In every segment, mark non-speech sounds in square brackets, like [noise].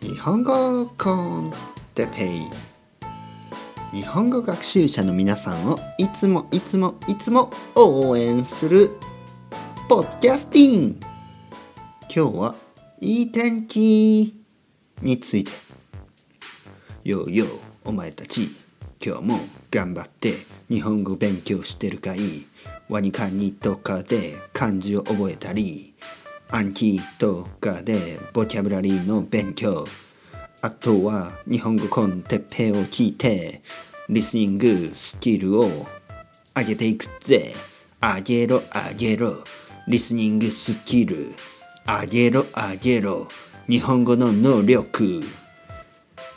日本語コンテペイ日本語学習者の皆さんをいつもいつもいつも応援するポッキャスティン今日はいい天気について。ようようお前たち。今日も頑張って日本語勉強してるかい？ワニカニとかで漢字を覚えたり。暗記とかでボキャブラリーの勉強。あとは日本語コンテッペを聞いてリスニングスキルを上げていくぜ。上げろ上げろ。リスニングスキル。上げろ上げろ。日本語の能力。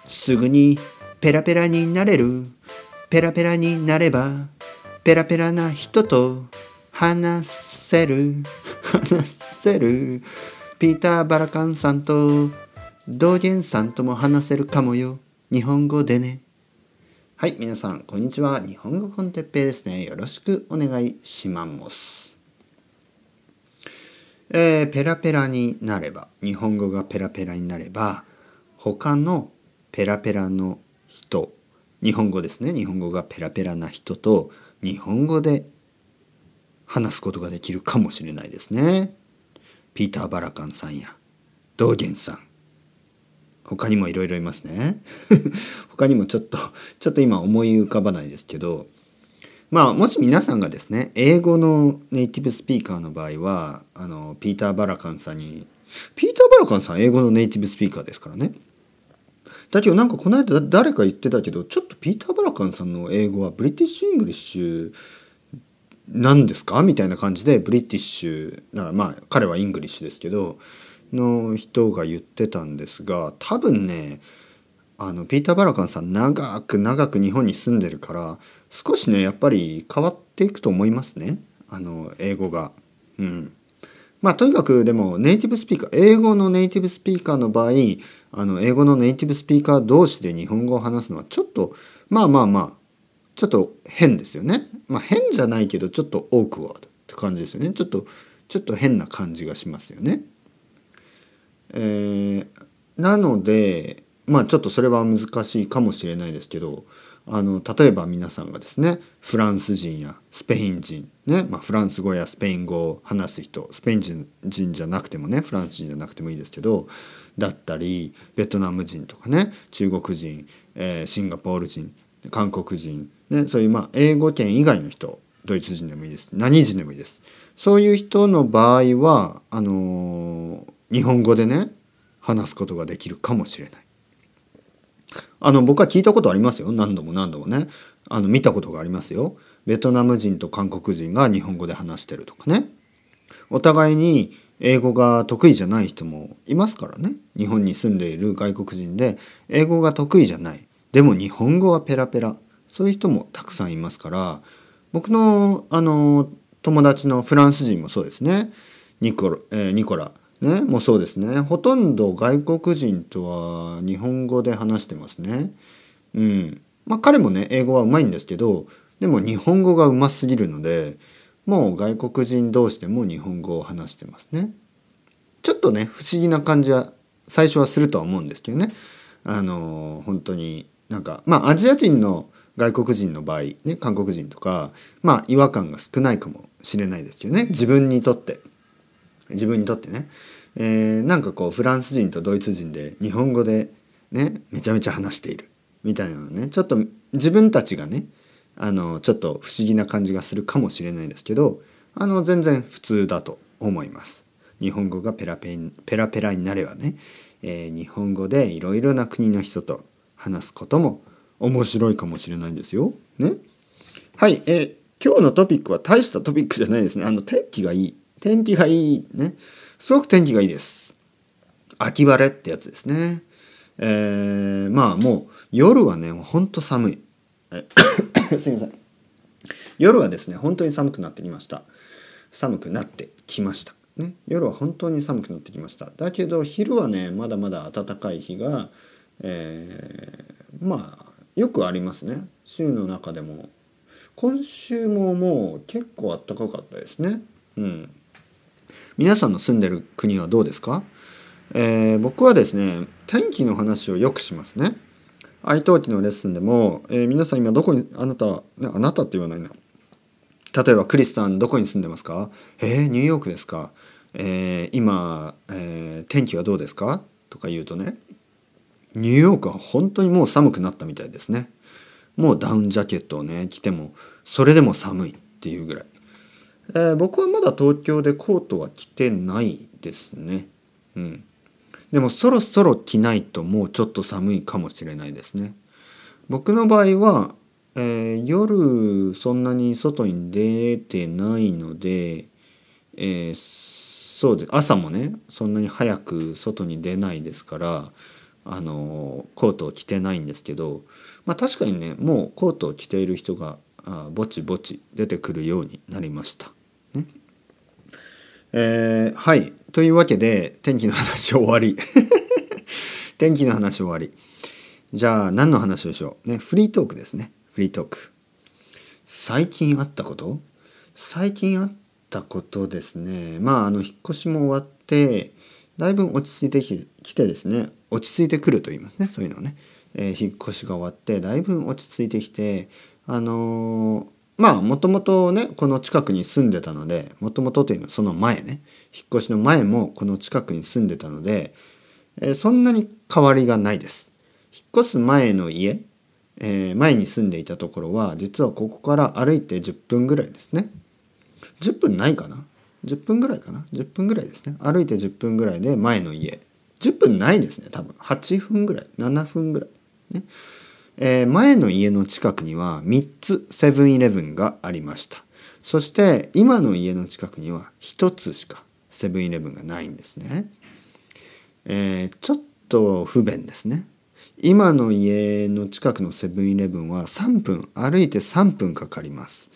すぐにペラペラになれる。ペラペラになればペラペラな人と話せる。話せる。ピーター・バラカンさんと道元さんとも話せるかもよ。日本語でね。はい皆さんこんにちは。日本語コンテッペイですね。よろしくお願いします。えー、ペラペラになれば日本語がペラペラになれば他のペラペラの人日本語ですね。日本語がペラペラな人と日本語で話すことができるかもしれないですね。ピーター・バラカンさんや道元さん。他にもいろいろいますね。[laughs] 他にもちょっとちょっと今思い浮かばないですけどまあもし皆さんがですね英語のネイティブスピーカーの場合はあのピーター・バラカンさんにピーター・バラカンさん英語のネイティブスピーカーですからね。だけどなんかこの間誰か言ってたけどちょっとピーター・バラカンさんの英語は British English 何ですか？みたいな感じで British だからまあ彼は English ですけどの人が言ってたんですが多分ねあのピーター・バラカンさん長く長く日本に住んでるから少しねやっぱり変わっていくと思いますね。あの英語が。うん。まあとにかくでもネイティブスピーカー英語のネイティブスピーカーの場合あの英語のネイティブスピーカー同士で日本語を話すのはちょっとまあまあまあちょっと変ですよね。まあ変じゃないけどちょっとオークワードって感じですよね。ちょっとちょっと変な感じがしますよね。えー、なのでまあちょっとそれは難しいかもしれないですけどあの例えば皆さんがですねフランス人やスペイン人ね、まあ、フランス語やスペイン語を話す人スペイン人じゃなくてもねフランス人じゃなくてもいいですけどだったりベトナム人とかね中国人、えー、シンガポール人韓国人、ね、そういうまあ英語圏以外の人ドイツ人でもいいです。何人でもいいです。そういう人の場合はあのー、日本語でね話すことができるかもしれない。あの僕は聞いたことありますよ。何度も何度もね。あの見たことがありますよ。ベトナム人と韓国人が日本語で話してるとかね。お互いに英語が得意じゃない人もいますからね。日本に住んでいる外国人で英語が得意じゃない。でも日本語はペラペラ。そういう人もたくさんいますから僕のあの友達のフランス人もそうですね。ニコ,、えー、ニコラねもうそうですね。ほとんど外国人とは日本語で話してますね。うん。まあ彼もね英語はうまいんですけどでも日本語がうますぎるのでもう外国人同士でも日本語を話してますね。ちょっとね不思議な感じは最初はするとは思うんですけどね。あの本当になんかまあアジア人の外国人の場合ね韓国人とかまあ違和感が少ないかもしれないですけどね。自分にとって。自分にとってね、えー、なんかこうフランス人とドイツ人で日本語でねめちゃめちゃ話している。みたいなのね。ちょっと自分たちがねあのちょっと不思議な感じがするかもしれないですけどあの全然普通だと思います。日本語がペラペペラペラになればね、えー、日本語でいろいろな国の人と話すことも面白いかもしれないんですよ。ね。はい、えー、今日のトピックは大したトピックじゃないですね。あの天気がいい。天気がいい。ね。すごく天気がいいです。秋晴れってやつですね。えー、まあもう夜はね、ほんと寒い。[coughs] すいません。夜はですね、本当に寒くなってきました。寒くなってきました。ね、夜は本当に寒くなってきました。だけど昼はね、まだまだ暖かい日が、えー、まあよくありますね。週の中でも。今週ももう結構暖かかったですね。うん。皆さんの住んでる国はどうですか、えー、僕はですね天気の話をよくしますね。愛登記のレッスンでも、えー、皆さん今どこにあなた、ね、あなたって言わないな。例えばクリスさんどこに住んでますか？えー、ニューヨークですか？えー、今、えー、天気はどうですか？とか言うとねニューヨークは本当にもう寒くなったみたいですね。もうダウンジャケットをね着てもそれでも寒いっていうぐらい、えー、僕はまだ東京でコートは着てないですね。うん。でもそろそろ着ないともうちょっと寒いかもしれないですね。僕の場合は、えー、夜そんなに外に出てないので、えーそうで朝もねそんなに早く外に出ないですからあのコートを着てないんですけど、まあ、確かにねもうコートを着ている人があぼちぼち出てくるようになりました。ね。えー、はい。というわけで天気の話終わり。[laughs] 天気の話終わり。じゃあ何の話をしよう？ねフリートークですね。フリートーク。最近あったこと？最近あったことですね。まああの引っ越しも終わってだいぶ落ち着いてきてですね。落ち着いてくると言いますね。そういうのね、えー、引っ越しが終わってだいぶ落ち着いてきてあのー、まあもともとねこの近くに住んでたのでもともとというのはその前ね。引っ越しの前もこの近くに住んでたので、えー、そんなに変わりがないです。引っ越す前の家、え、前に住んでいたところは実はここから歩いて10分ぐらいですね。10分ないかな？10分ぐらいかな？10分ぐらいですね。歩いて10分ぐらいで前の家。10分ないですね多分。8分ぐらい7分ぐらい。ね。えー、前の家の近くには3つセブンイレブンがありました。そして今の家の近くには1つしかセブンイレブンがないんですね、えー、ちょっと不便ですね。今の家の近くのセブンイレブンは3分歩いて3分かかります。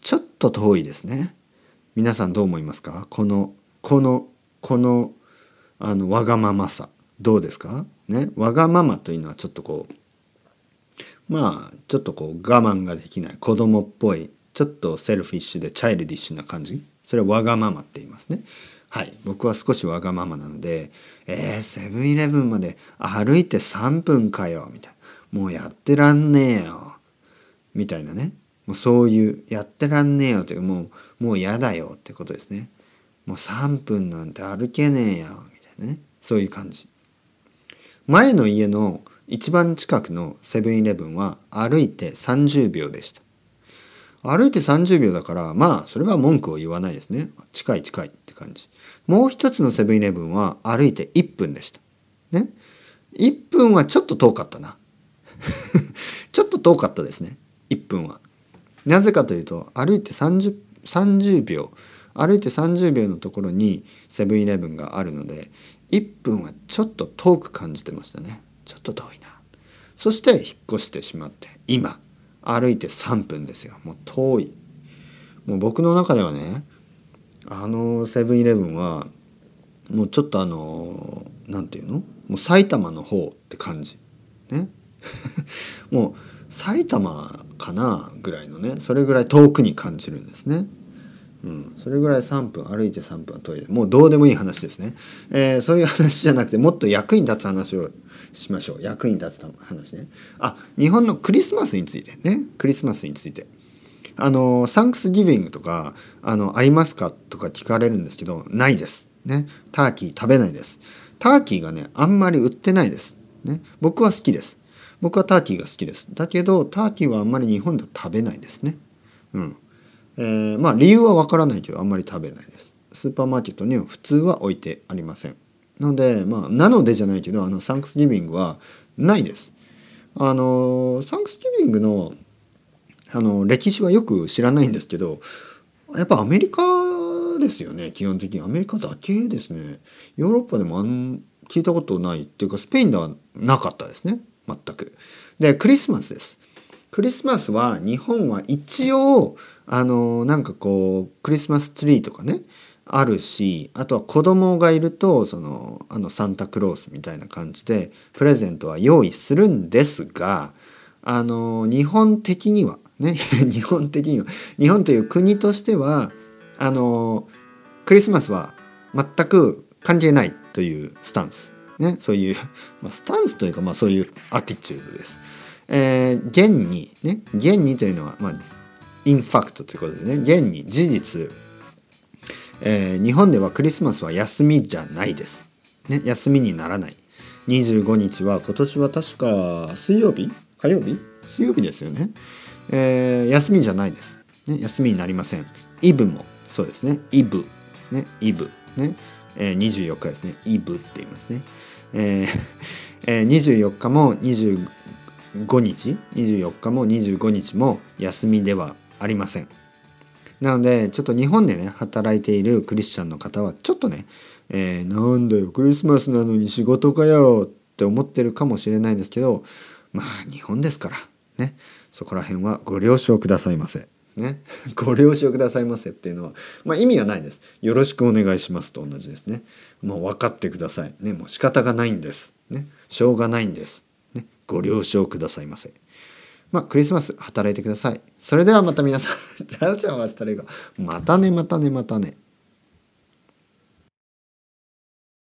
ちょっと遠いですね。皆さんどう思いますか？このこのこのあのわがままさ。どうですか？ね？わがままというのはちょっとこうまあちょっとこう我慢ができない。子供っぽいちょっとセルフィッシュでチャイルディッシュな感じ？それはわがままって言いますね。はい。僕は少しわがままなのでえー、セブンイレブンまで歩いて3分かよ。みたいな。もうやってらんねえよ。みたいなね。もうそういうやってらんねえよというもうもう嫌だよってことですね。もう3分なんて歩けねえよ。ね。そういう感じ。前の家の一番近くのセブンイレブンは歩いて30秒でした。歩いて30秒だからまあそれは文句を言わないですね。近い近いって感じ。もう一つのセブンイレブンは歩いて1分でした。ね。1分はちょっと遠かったな。[laughs] ちょっと遠かったですね。1分は。なぜかというと歩いて 30, 30秒歩いて30秒のところにセブンイレブンがあるので1分はちょっと遠く感じてましたね。ちょっと遠いな。そして引っ越してしまって今歩いて3分ですよ。もう遠い。もう僕の中ではねあのセブンイレブンはもうちょっとあの何て言うの？もう埼玉の方って感じ。ね。[laughs] もう埼玉かなぐらいのねそれぐらい遠くに感じるんですね。うん、それぐらい3分歩いて3分は遠いもうどうでもいい話ですね、えー、そういう話じゃなくてもっと役に立つ話をしましょう。役に立つ話ね。あ日本のクリスマスについてね。クリスマスについて。あのサンクスギビングとかあのありますかとか聞かれるんですけどないです。ね。ターキー食べないです。ターキーがねあんまり売ってないです。ね。僕は好きです。僕はターキーが好きです。だけどターキーはあんまり日本では食べないですね。うん。えー、まあ理由はわからないけどあんまり食べないです。スーパーマーケットには普通は置いてありません。なのでまあなのでじゃないけどあのサンクスギビングはないです。あのサンクスギビングのあの歴史はよく知らないんですけどやっぱアメリカですよね基本的に。アメリカだけですね。ヨーロッパでもあん聞いたことないっていうかスペインではなかったですね。全く。でクリスマスです。クリスマスは日本は一応あのなんかこうクリスマスツリーとかねあるしあとは子供がいるとそのあのサンタクロースみたいな感じでプレゼントは用意するんですがあの日本的にはね [laughs] 日本的には日本という国としてはあのクリスマスは全く関係ないというスタンスね、そういう、[laughs] まあ、スタンスというか、まあ、そういうアティチュードです。えー、現にね現にというのは、まあ、インファクトということでね現に事実、えー、日本ではクリスマスは休みじゃないです。ね、休みにならない。25日は今年は確か水曜日？火曜日？水曜日ですよね。えー、休みじゃないです、ね。休みになりません。イブもそうですね。イブ。ね、イブ。ね。えー、24日ですね。イブって言いますね。えーえー、24日も25日？24日も25日も休みではありません。なのでちょっと日本でね働いているクリスチャンの方はちょっとね、えー、なんだよクリスマスなのに仕事かよって思ってるかもしれないですけどまあ日本ですからねそこら辺はご了承くださいませ。ね、[laughs] ご了承くださいませっていうのは、まあ、意味はないです。よろしくお願いしますと同じですね。もう分かってください。ね、もう仕方がないんです。ね、しょうがないんです。ね、ご了承くださいませ。まあ、クリスマス働いてください。それではまた皆さん、チャオチャオアスタレが。またね、またね、またね。